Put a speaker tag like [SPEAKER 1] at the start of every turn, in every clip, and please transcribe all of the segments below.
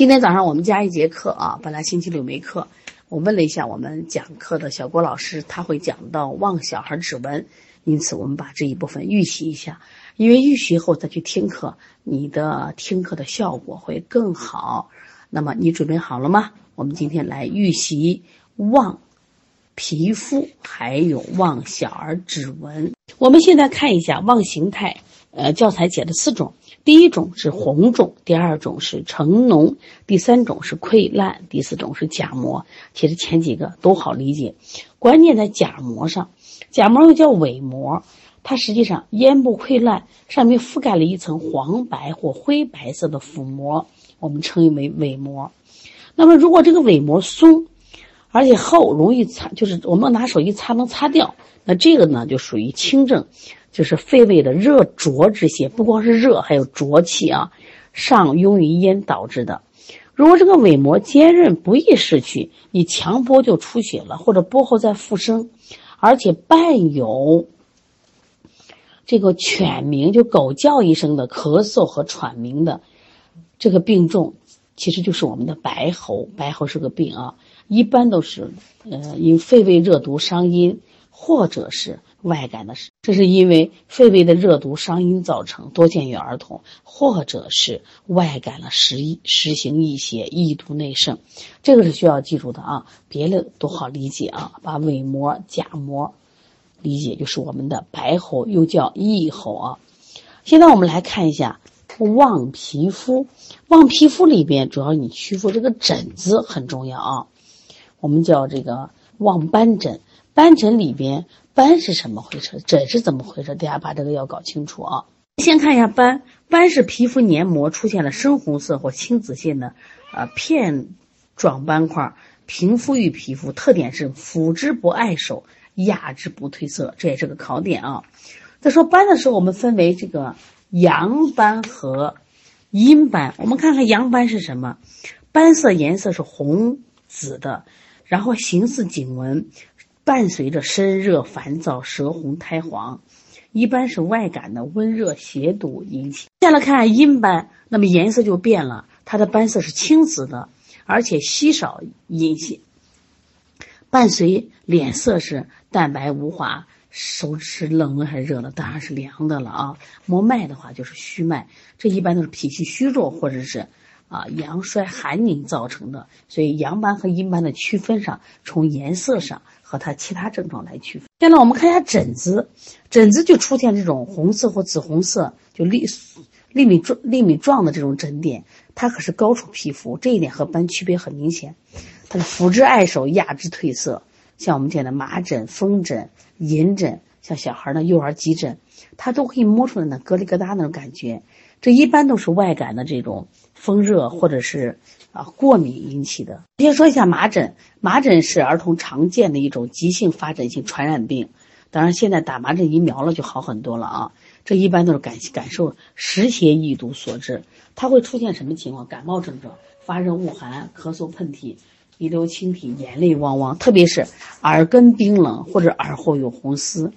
[SPEAKER 1] 今天早上我们加一节课啊，本来星期六没课，我问了一下我们讲课的小郭老师，他会讲到望小孩指纹，因此我们把这一部分预习一下，因为预习后再去听课，你的听课的效果会更好。那么你准备好了吗？我们今天来预习望皮肤，还有望小儿指纹。我们现在看一下望形态，呃，教材解的四种。第一种是红肿，第二种是成脓，第三种是溃烂，第四种是假膜。其实前几个都好理解，关键在假膜上。假膜又叫伪膜，它实际上咽部溃烂，上面覆盖了一层黄白或灰白色的腹膜，我们称为伪膜。那么如果这个伪膜松，而且厚，容易擦，就是我们拿手一擦能擦掉，那这个呢就属于轻症。就是肺胃的热浊之邪，不光是热，还有浊气啊，上壅于咽导致的。如果这个伪膜坚韧不易逝去，你强剥就出血了，或者剥后再复生，而且伴有这个犬鸣，就狗叫一声的咳嗽和喘鸣的这个病重，其实就是我们的白喉。白喉是个病啊，一般都是呃因肺胃热毒伤阴，或者是。外感的，这是因为肺胃的热毒伤阴造成，多见于儿童，或者是外感了实实行一些易毒内盛，这个是需要记住的啊。别的都好理解啊，把伪膜、假膜理解就是我们的白喉，又叫异喉啊。现在我们来看一下望皮肤，望皮肤里边主要你区分这个疹子很重要啊。我们叫这个望斑疹，斑疹里边。斑是什么回事？疹是怎么回事？大家把这个要搞清楚啊！先看一下斑，斑是皮肤黏膜出现了深红色或青紫性的，呃片状斑块，平敷于皮肤，特点是抚之不碍手，压之不褪色，这也是个考点啊。在说斑的时候，我们分为这个阳斑和阴斑。我们看看阳斑是什么？斑色颜色是红紫的，然后形似颈纹。伴随着身热、烦躁、舌红、苔黄，一般是外感的温热邪毒引起。再来看阴斑，那么颜色就变了，它的斑色是青紫的，而且稀少阴性，伴随脸色是淡白无华，手指冷的还是热的？当然是凉的了啊。摸脉的话就是虚脉，这一般都是脾气虚弱或者是啊阳衰寒凝造成的。所以阳斑和阴斑的区分上，从颜色上。和它其他症状来区分。现在我们看一下疹子，疹子就出现这种红色或紫红色，就粒粒米状粒米状的这种疹点，它可是高出皮肤，这一点和斑区别很明显。它是抚之碍手，压之褪色。像我们讲的麻疹、风疹、银疹，像小孩的幼儿急疹，它都可以摸出来那疙里疙瘩那种感觉。这一般都是外感的这种风热或者是。啊，过敏引起的。先说一下麻疹，麻疹是儿童常见的一种急性发展性传染病。当然，现在打麻疹疫苗了就好很多了啊。这一般都是感感受湿邪异毒所致。它会出现什么情况？感冒症状，发热恶寒、咳嗽喷嚏、鼻流清涕、眼泪汪汪，特别是耳根冰冷或者耳后有红丝。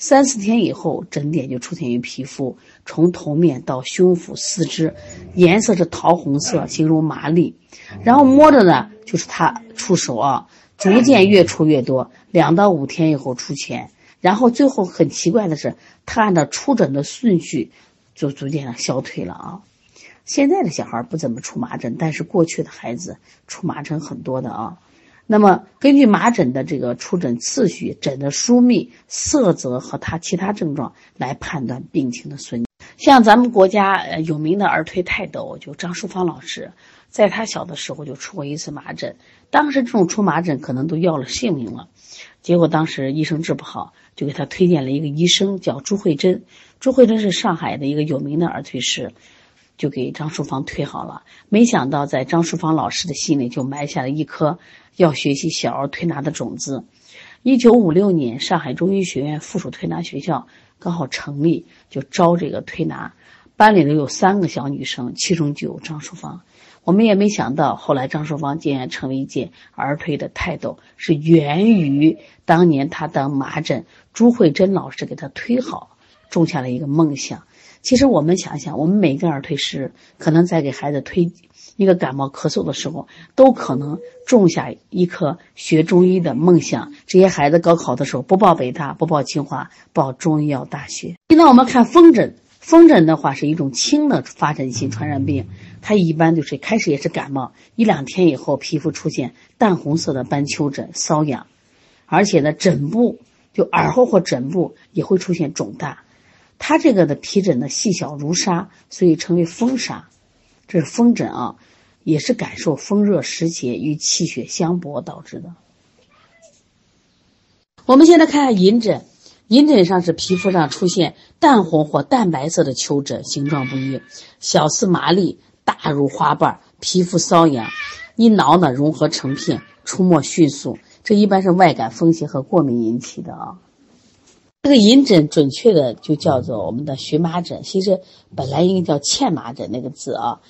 [SPEAKER 1] 三四天以后，疹点就出现于皮肤，从头面到胸腹、四肢，颜色是桃红色，形容麻利。然后摸着呢，就是它出手啊，逐渐越出越多，两到五天以后出钱，然后最后很奇怪的是，它按照出疹的顺序，就逐渐的消退了啊。现在的小孩不怎么出麻疹，但是过去的孩子出麻疹很多的啊。那么，根据麻疹的这个出疹次序、疹的疏密、色泽和它其他症状来判断病情的损。像咱们国家有名的儿推泰斗，就张淑芳老师，在他小的时候就出过一次麻疹，当时这种出麻疹可能都要了性命了。结果当时医生治不好，就给他推荐了一个医生，叫朱慧珍。朱慧珍是上海的一个有名的儿推师。就给张淑芳推好了，没想到在张淑芳老师的心里就埋下了一颗要学习小儿推拿的种子。一九五六年，上海中医学院附属推拿学校刚好成立，就招这个推拿，班里头有三个小女生，其中就有张淑芳。我们也没想到，后来张淑芳竟然成为一届儿推的泰斗，是源于当年她当麻疹，朱慧珍老师给她推好，种下了一个梦想。其实我们想想，我们每个儿推师可能在给孩子推一个感冒咳嗽的时候，都可能种下一颗学中医的梦想。这些孩子高考的时候不报北大，不报清华，报中医药大学。现在我们看风疹，风疹的话是一种轻的发展性传染病，它一般就是开始也是感冒，一两天以后皮肤出现淡红色的斑丘疹、瘙痒，而且呢枕部就耳后或枕部也会出现肿大。它这个的皮疹呢细小如沙，所以称为风沙。这是风疹啊，也是感受风热湿邪与气血相搏导致的。我们现在看下隐疹，隐疹上是皮肤上出现淡红或淡白色的丘疹，形状不一，小似麻粒，大如花瓣，皮肤瘙痒，一挠呢融合成片，出没迅速。这一般是外感风邪和过敏引起的啊。这个隐疹准确的就叫做我们的荨麻疹，其实本来应该叫荨麻疹那个字啊。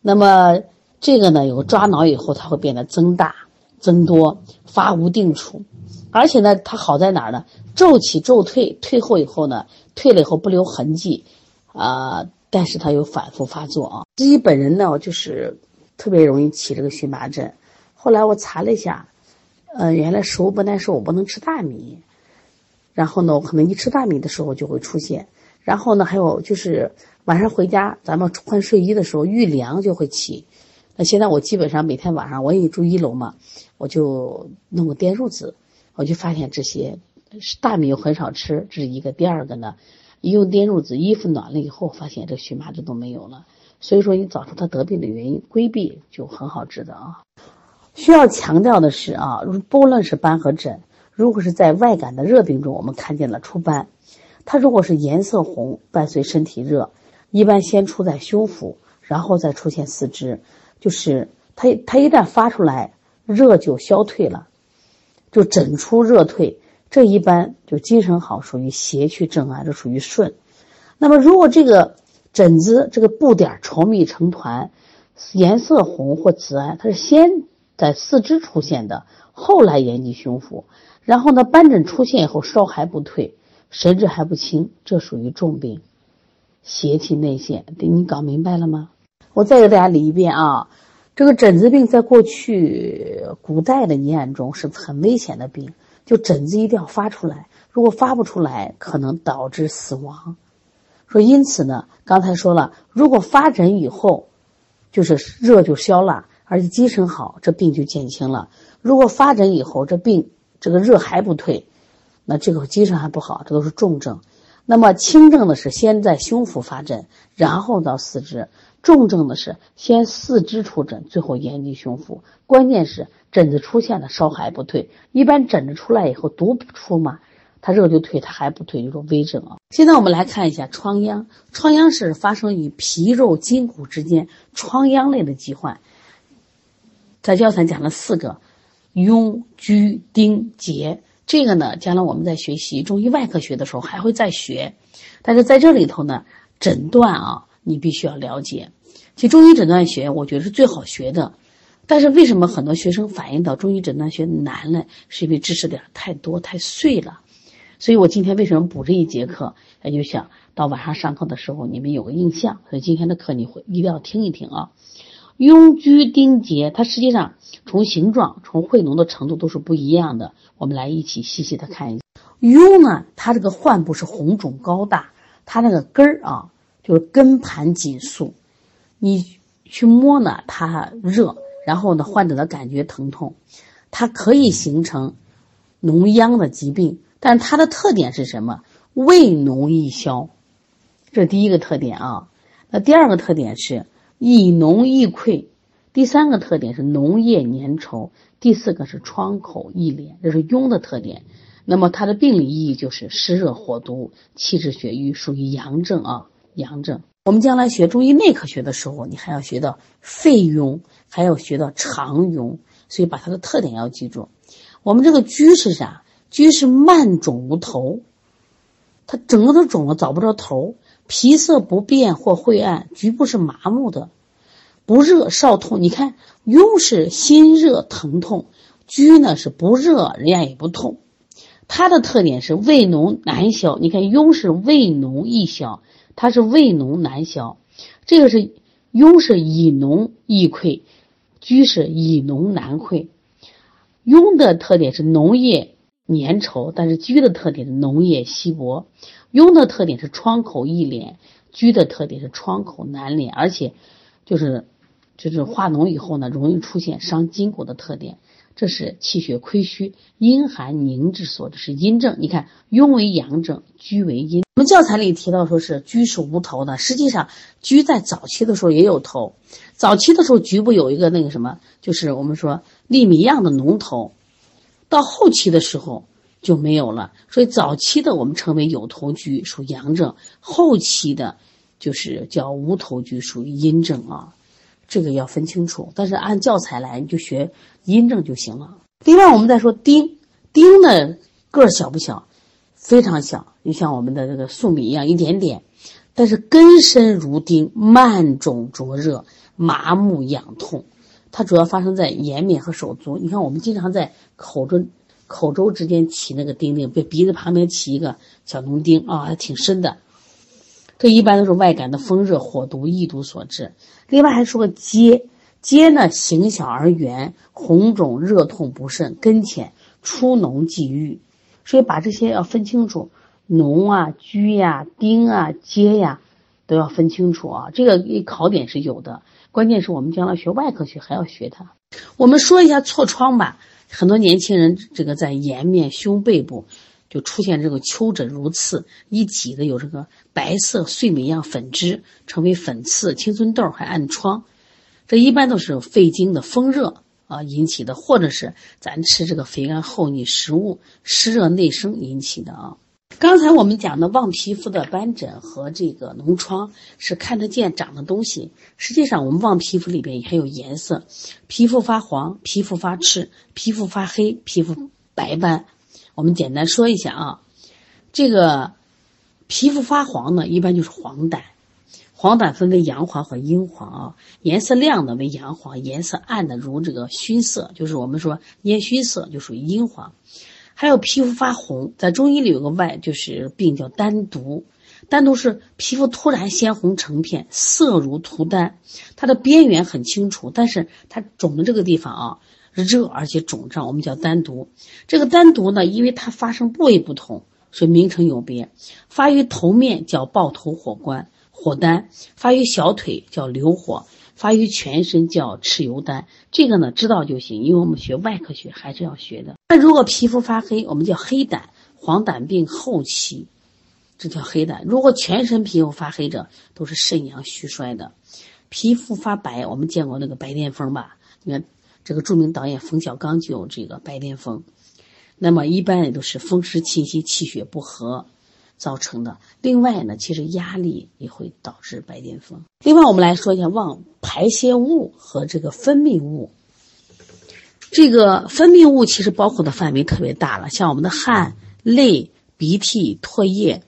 [SPEAKER 1] 那么这个呢，有抓挠以后，它会变得增大、增多、发无定处，而且呢，它好在哪儿呢？骤起骤退，退后以后呢，退了以后不留痕迹，啊，但是它有反复发作啊。自己本人呢，就是特别容易起这个荨麻疹。后来我查了一下，呃，原来食物不耐受，我不能吃大米。然后呢，我可能一吃大米的时候就会出现。然后呢，还有就是晚上回家，咱们换睡衣的时候遇凉就会起。那现在我基本上每天晚上我也住一楼嘛，我就弄个电褥子，我就发现这些大米又很少吃，这是一个。第二个呢，一用电褥子，衣服暖了以后，发现这荨麻疹都没有了。所以说，你找出他得病的原因，规避就很好治的啊。需要强调的是啊，不论是斑和疹。如果是在外感的热病中，我们看见了出斑，它如果是颜色红，伴随身体热，一般先出在胸腹，然后再出现四肢，就是它它一旦发出来，热就消退了，就疹出热退，这一般就精神好，属于邪去正安，这属于顺。那么如果这个疹子这个布点稠密成团，颜色红或紫暗，它是先在四肢出现的，后来延及胸腹。然后呢，斑疹出现以后烧还不退，神志还不清，这属于重病，邪气内陷。你搞明白了吗？我再给大家理一遍啊，这个疹子病在过去古代的医案中是很危险的病，就疹子一定要发出来，如果发不出来，可能导致死亡。说因此呢，刚才说了，如果发疹以后，就是热就消了，而且精神好，这病就减轻了。如果发疹以后，这病。这个热还不退，那这个精神还不好，这都是重症。那么轻症的是先在胸腹发疹，然后到四肢；重症的是先四肢出疹，最后延及胸腹。关键是疹子出现了，烧还不退。一般疹子出来以后毒不出嘛，它热就退，它还不退，就说危症啊。现在我们来看一下疮疡，疮疡是发生于皮肉筋骨之间疮疡类的疾患。在教材讲了四个。痈、疽、疔、结，这个呢，将来我们在学习中医外科学的时候还会再学。但是在这里头呢，诊断啊，你必须要了解。其实中医诊断学，我觉得是最好学的。但是为什么很多学生反映到中医诊断学难呢？是因为知识点太多太碎了。所以我今天为什么补这一节课？也就想到晚上上课的时候你们有个印象。所以今天的课你会一定要听一听啊。痈疽丁结，它实际上从形状、从会脓的程度都是不一样的。我们来一起细细的看一下。痈呢，它这个患部是红肿高大，它那个根儿啊，就是根盘紧束。你去摸呢，它热，然后呢，患者的感觉疼痛，它可以形成脓疡的疾病。但它的特点是什么？味浓易消，这是第一个特点啊。那第二个特点是。易脓易溃，第三个特点是脓液粘稠，第四个是疮口易裂，这是痈的特点。那么它的病理意义就是湿热火毒，气滞血瘀，属于阳症啊，阳症。我们将来学中医内科学的时候，你还要学到肺痈，还要学到肠痈，所以把它的特点要记住。我们这个疽是啥？疽是慢肿无头，它整个都肿了，找不着头。皮色不变或晦暗，局部是麻木的，不热少痛。你看，痈是心热疼痛，疽呢是不热，人家也不痛。它的特点是胃脓难消。你看，痈是胃脓易消，它是胃脓难消。这个是痈是以脓易溃，疽是以脓难溃。痈的特点是脓液粘稠，但是疽的特点是脓液稀薄。痈的特点是创口易敛，疽的特点是创口难敛，而且就是就是化脓以后呢，容易出现伤筋骨的特点。这是气血亏虚、阴寒凝滞所致，是阴症。你看，痈为阳症，疽为阴。我们教材里提到说是疽是无头的，实际上疽在早期的时候也有头。早期的时候局部有一个那个什么，就是我们说粒米样的脓头，到后期的时候就没有了。所以早期的我们称为有头疽，属阳症；后期的，就是叫无头疽，属于阴症啊。这个要分清楚。但是按教材来，你就学阴症就行了。另外，我们再说丁，丁呢个儿小不小？非常小，就像我们的这个粟米一样，一点点。但是根深如钉，慢肿灼热，麻木痒痛。它主要发生在颜面和手足。你看，我们经常在口中、口周之间起那个钉钉，被鼻子旁边起一个小脓钉啊，还挺深的。这一般都是外感的风热、火毒、疫毒所致。另外还说个疖，疖呢形小而圆，红肿热痛不甚，根浅，出脓即愈。所以把这些要分清楚，脓啊、疽呀、钉啊、疖呀，都要分清楚啊。这个考点是有的，关键是我们将来学外科学还要学它。我们说一下痤疮吧，很多年轻人这个在颜面、胸背部就出现这个丘疹如刺，一挤的有这个白色碎米样粉汁，成为粉刺、青春痘还暗疮，这一般都是肺经的风热。啊，引起的，或者是咱吃这个肥甘厚腻食物湿热内生引起的啊。刚才我们讲的望皮肤的斑疹和这个脓疮是看得见长的东西，实际上我们望皮肤里边还有颜色，皮肤发黄、皮肤发赤、皮肤发黑、皮肤白斑。我们简单说一下啊，这个皮肤发黄呢，一般就是黄疸。黄疸分为阳黄和阴黄啊，颜色亮的为阳黄，颜色暗的如这个熏色，就是我们说烟熏色，就属于阴黄。还有皮肤发红，在中医里有个外就是病叫丹毒，丹毒是皮肤突然鲜红成片，色如涂丹，它的边缘很清楚，但是它肿的这个地方啊热而且肿胀，我们叫丹毒。这个丹毒呢，因为它发生部位不同，所以名称有别。发于头面叫抱头火关。火丹发于小腿叫流火，发于全身叫蚩尤丹。这个呢知道就行，因为我们学外科学还是要学的。那如果皮肤发黑，我们叫黑疸，黄疸病后期，这叫黑疸。如果全身皮肤发黑者，都是肾阳虚衰的。皮肤发白，我们见过那个白癜风吧？你看这个著名导演冯小刚就有这个白癜风。那么一般也都是风湿侵袭，气血不和。造成的。另外呢，其实压力也会导致白癜风。另外，我们来说一下望排泄物和这个分泌物。这个分泌物其实包括的范围特别大了，像我们的汗、泪、鼻涕、唾液，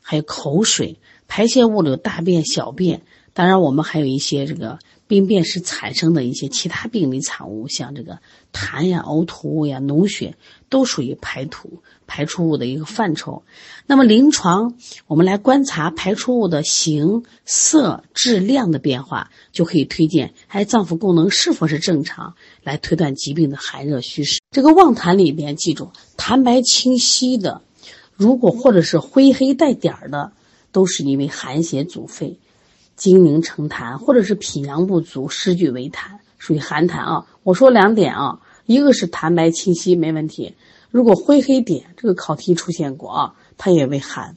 [SPEAKER 1] 还有口水。排泄物有大便、小便，当然我们还有一些这个病变时产生的一些其他病理产物，像这个痰呀、呕吐物呀、脓血，都属于排吐。排出物的一个范畴，那么临床我们来观察排出物的形色质量的变化，就可以推荐哎脏腑功能是否是正常，来推断疾病的寒热虚实。这个望痰里边记住，痰白清晰的，如果或者是灰黑带点儿的，都是因为寒邪阻肺，精凝成痰，或者是脾阳不足，湿聚为痰，属于寒痰啊。我说两点啊，一个是痰白清晰没问题。如果灰黑点，这个考题出现过啊，它也为寒。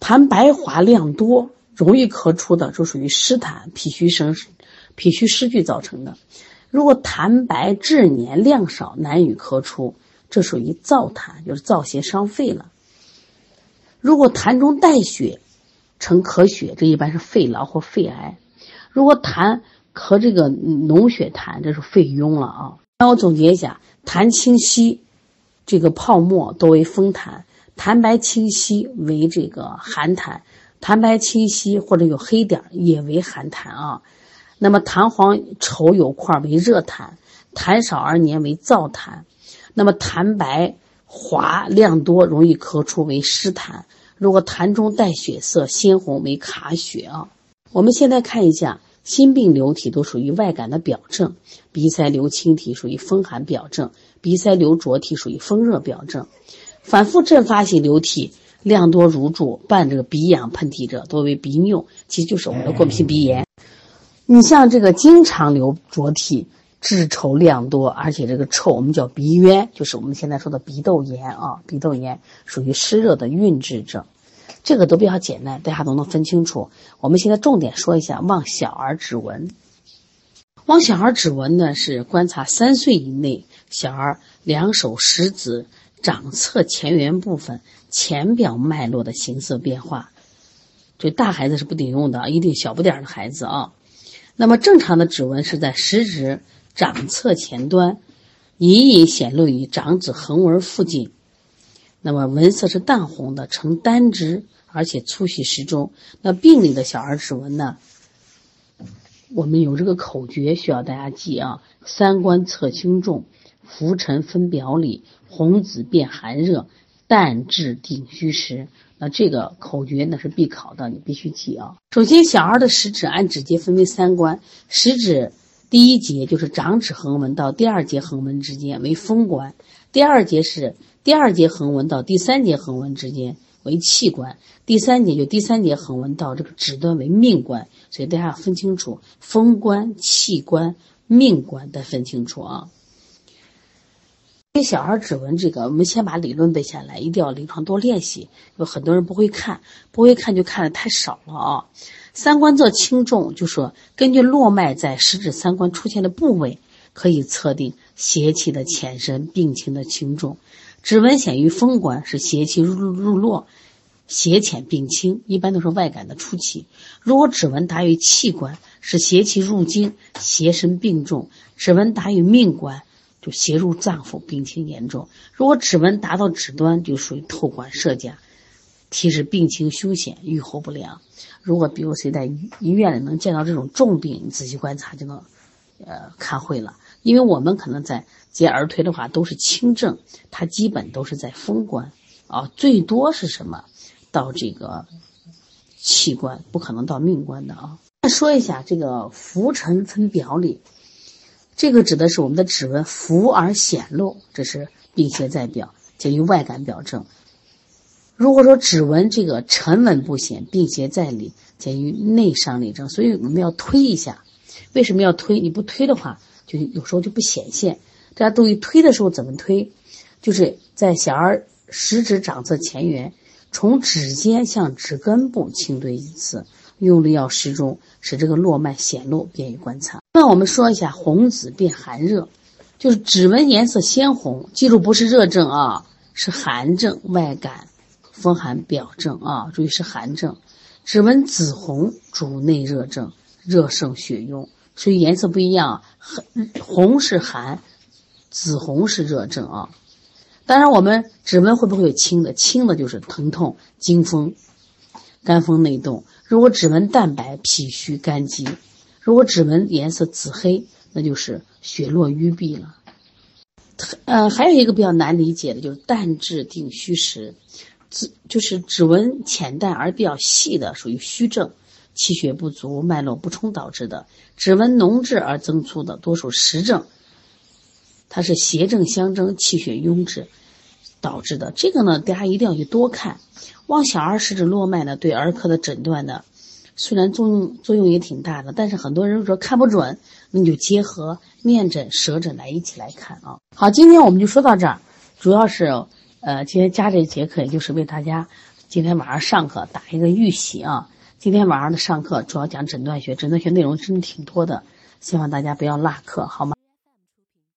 [SPEAKER 1] 痰白滑量多，容易咳出的，就属于湿痰，脾虚生脾虚湿聚造成的。如果痰白质黏量少，难以咳出，这属于燥痰，就是燥邪伤肺了。如果痰中带血，呈咳血，这一般是肺痨或肺癌。如果痰咳这个脓血痰，这是肺痈了啊。那我总结一下，痰清晰。这个泡沫多为风痰，痰白清晰为这个寒痰，痰白清晰或者有黑点也为寒痰啊。那么痰黄稠有块为热痰，痰少而黏为燥痰。那么痰白滑量多容易咳出为湿痰。如果痰中带血色鲜红为卡血啊。我们现在看一下心病流体都属于外感的表症，鼻塞流清体属于风寒表症，鼻塞流浊体属于风热表症。反复阵发性流涕，量多如注，伴这个鼻痒喷嚏者，多为鼻衄，其实就是我们的过敏性鼻炎。你像这个经常流浊涕，质稠量多，而且这个臭，我们叫鼻渊，就是我们现在说的鼻窦炎啊，鼻窦炎属于湿热的蕴滞症。这个都比较简单，大家都能分清楚。我们现在重点说一下望小儿指纹。望小儿指纹呢，是观察三岁以内小儿两手食指掌侧前缘部分浅表脉络的形色变化。这大孩子是不顶用的，一定小不点儿的孩子啊。那么正常的指纹是在食指掌侧前端，隐隐显露于掌指横纹附近。那么纹色是淡红的，呈单直，而且粗细适中。那病理的小儿指纹呢？我们有这个口诀需要大家记啊：三观测轻重，浮沉分表里，红紫变寒热，淡质定虚实。那这个口诀呢是必考的，你必须记啊。首先，小儿的食指按指节分为三关，食指第一节就是掌指横纹到第二节横纹之间为风关，第二节是。第二节横纹到第三节横纹之间为气关，第三节就第三节横纹到这个指端为命关，所以大家要分清楚风关、气关、命关得分清楚啊。给小孩指纹这个，我们先把理论背下来，一定要临床多练习。有很多人不会看，不会看就看的太少了啊。三关侧轻重，就说根据络脉在食指三关出现的部位，可以测定邪气的浅深、病情的轻重。指纹显于风关是邪气入入络，邪浅病轻，一般都是外感的初期。如果指纹达于气关，是邪气入经，邪深病重；指纹达于命关，就邪入脏腑，病情严重。如果指纹达到指端，就属于透管射甲，提示病情凶险，预后不良。如果比如谁在医院里能见到这种重病，你仔细观察就能，呃，看会了。因为我们可能在。接儿推的话都是轻症，它基本都是在风关，啊，最多是什么，到这个气关，不可能到命关的啊。再说一下这个浮沉分表里，这个指的是我们的指纹浮而显露，这是病邪在表，介于外感表症。如果说指纹这个沉稳不显，病邪在里，介于内伤里症。所以我们要推一下，为什么要推？你不推的话，就有时候就不显现。大家注意推的时候怎么推，就是在小儿食指掌侧前缘，从指尖向指根部轻推一次，用力要适中，使这个络脉显露，便于观察。那我们说一下红紫变寒热，就是指纹颜色鲜红，记住不是热症啊，是寒症，外感风寒表症啊，注意是寒症。指纹紫红主内热症，热盛血痈，所以颜色不一样，红是寒。紫红是热症啊，当然我们指纹会不会有青的？青的就是疼痛、惊风、肝风内动。如果指纹淡白，脾虚肝积；如果指纹颜色紫黑，那就是血络淤闭了。呃，还有一个比较难理解的就是淡质定虚实，指就是指纹浅淡而比较细的，属于虚症，气血不足、脉络不通导致的；指纹浓质而增粗的，多属实症。它是邪正相争、气血壅滞导致的。这个呢，大家一定要去多看。望小儿食指络脉呢，对儿科的诊断呢，虽然作用作用也挺大的，但是很多人说看不准，那你就结合面诊、舌诊来一起来看啊。好，今天我们就说到这儿，主要是呃，今天加这节课，也就是为大家今天晚上上课打一个预习啊。今天晚上的上课主要讲诊断学，诊断学内容真的挺多的，希望大家不要落课，好吗？